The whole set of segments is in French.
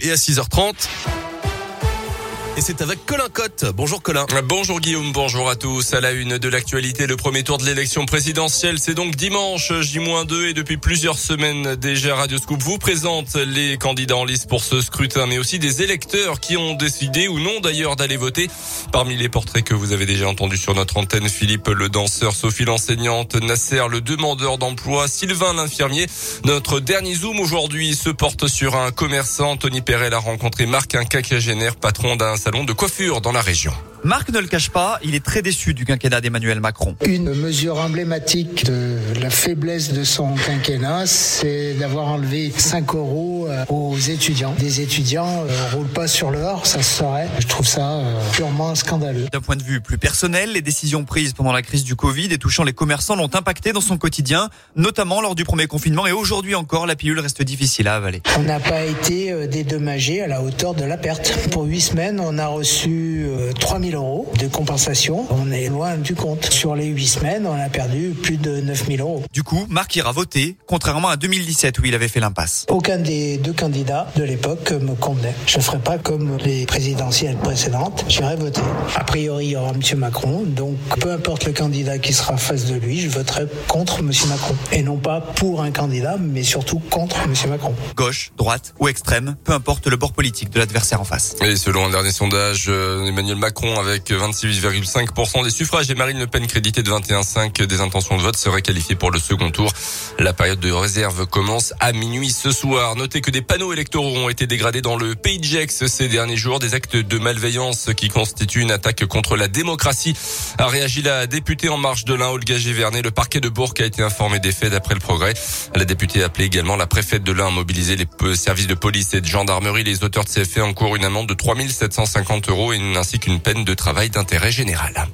et à 6h30. Et c'est avec Colin Cotte. Bonjour Colin. Bonjour Guillaume, bonjour à tous. À la une de l'actualité, le premier tour de l'élection présidentielle, c'est donc dimanche J-2 et depuis plusieurs semaines déjà Radio Scoop vous présente les candidats en liste pour ce scrutin, mais aussi des électeurs qui ont décidé ou non d'ailleurs d'aller voter. Parmi les portraits que vous avez déjà entendus sur notre antenne, Philippe le danseur, Sophie l'enseignante, Nasser le demandeur d'emploi, Sylvain l'infirmier. Notre dernier zoom aujourd'hui se porte sur un commerçant. Tony Perel a rencontré Marc, un quinquagénaire, patron d'un de coiffure dans la région. Marc ne le cache pas, il est très déçu du quinquennat d'Emmanuel Macron. Une mesure emblématique de la faiblesse de son quinquennat, c'est d'avoir enlevé 5 euros euh, aux étudiants. Des étudiants ne euh, roulent pas sur l'or, ça se saurait. Je trouve ça euh, purement scandaleux. D'un point de vue plus personnel, les décisions prises pendant la crise du Covid et touchant les commerçants l'ont impacté dans son quotidien, notamment lors du premier confinement et aujourd'hui encore, la pilule reste difficile à avaler. On n'a pas été dédommagé à la hauteur de la perte. Pour 8 semaines, on a reçu 3000 euros de compensation. On est loin du compte. Sur les 8 semaines, on a perdu plus de 9 000 euros. Du coup, Marc ira voter, contrairement à 2017 où il avait fait l'impasse. Aucun des deux candidats de l'époque me convenait. Je ne ferai pas comme les présidentielles précédentes. J'irai voter. A priori, il y aura M. Macron. Donc, peu importe le candidat qui sera face de lui, je voterai contre M. Macron. Et non pas pour un candidat, mais surtout contre M. Macron. Gauche, droite ou extrême, peu importe le bord politique de l'adversaire en face. Et selon un dernier sondage, euh, Emmanuel Macron avec 26,5% des suffrages et Marine Le Pen crédité de 21,5 des intentions de vote serait qualifiée pour le second tour. La période de réserve commence à minuit ce soir. Notez que des panneaux électoraux ont été dégradés dans le pays de Gex ces derniers jours. Des actes de malveillance qui constituent une attaque contre la démocratie. A réagi la députée en marche de l'Ain, Olga Givernet. Le parquet de Bourg a été informé des faits d'après le progrès. La députée a appelé également la préfète de l'Ain à mobiliser les services de police et de gendarmerie. Les auteurs de ces faits encourent une amende de 3750 euros ainsi qu'une peine de travail d'intérêt général.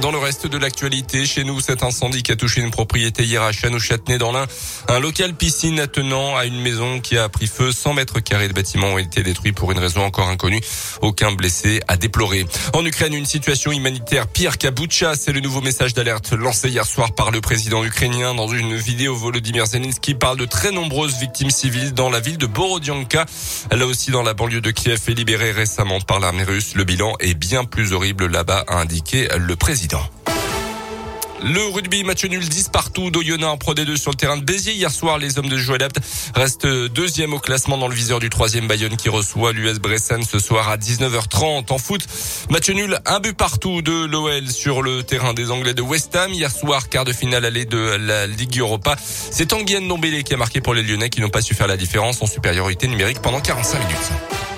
Dans le reste de l'actualité, chez nous, cet incendie qui a touché une propriété hier à Chanou-Châtenay dans l'Ain. Un local piscine attenant à une maison qui a pris feu. 100 mètres carrés de bâtiments ont été détruits pour une raison encore inconnue. Aucun blessé à déplorer. En Ukraine, une situation humanitaire pire qu'à Boutcha. C'est le nouveau message d'alerte lancé hier soir par le président ukrainien dans une vidéo. Volodymyr Zelensky parle de très nombreuses victimes civiles dans la ville de Borodianka. Là aussi, dans la banlieue de Kiev, est libérée récemment par l'armée russe. Le bilan est bien plus horrible là-bas, a indiqué le Le rugby, match nul 10 partout d'Oyonnax en Pro D2 sur le terrain de Béziers. Hier soir, les hommes de Joël Apt restent deuxième au classement dans le viseur du troisième Bayonne qui reçoit l'US Bressan ce soir à 19h30. En foot, match nul, un but partout de l'OL sur le terrain des Anglais de West Ham. Hier soir, quart de finale allée de la Ligue Europa. C'est Tanguy Ndombele qui a marqué pour les Lyonnais qui n'ont pas su faire la différence en supériorité numérique pendant 45 minutes.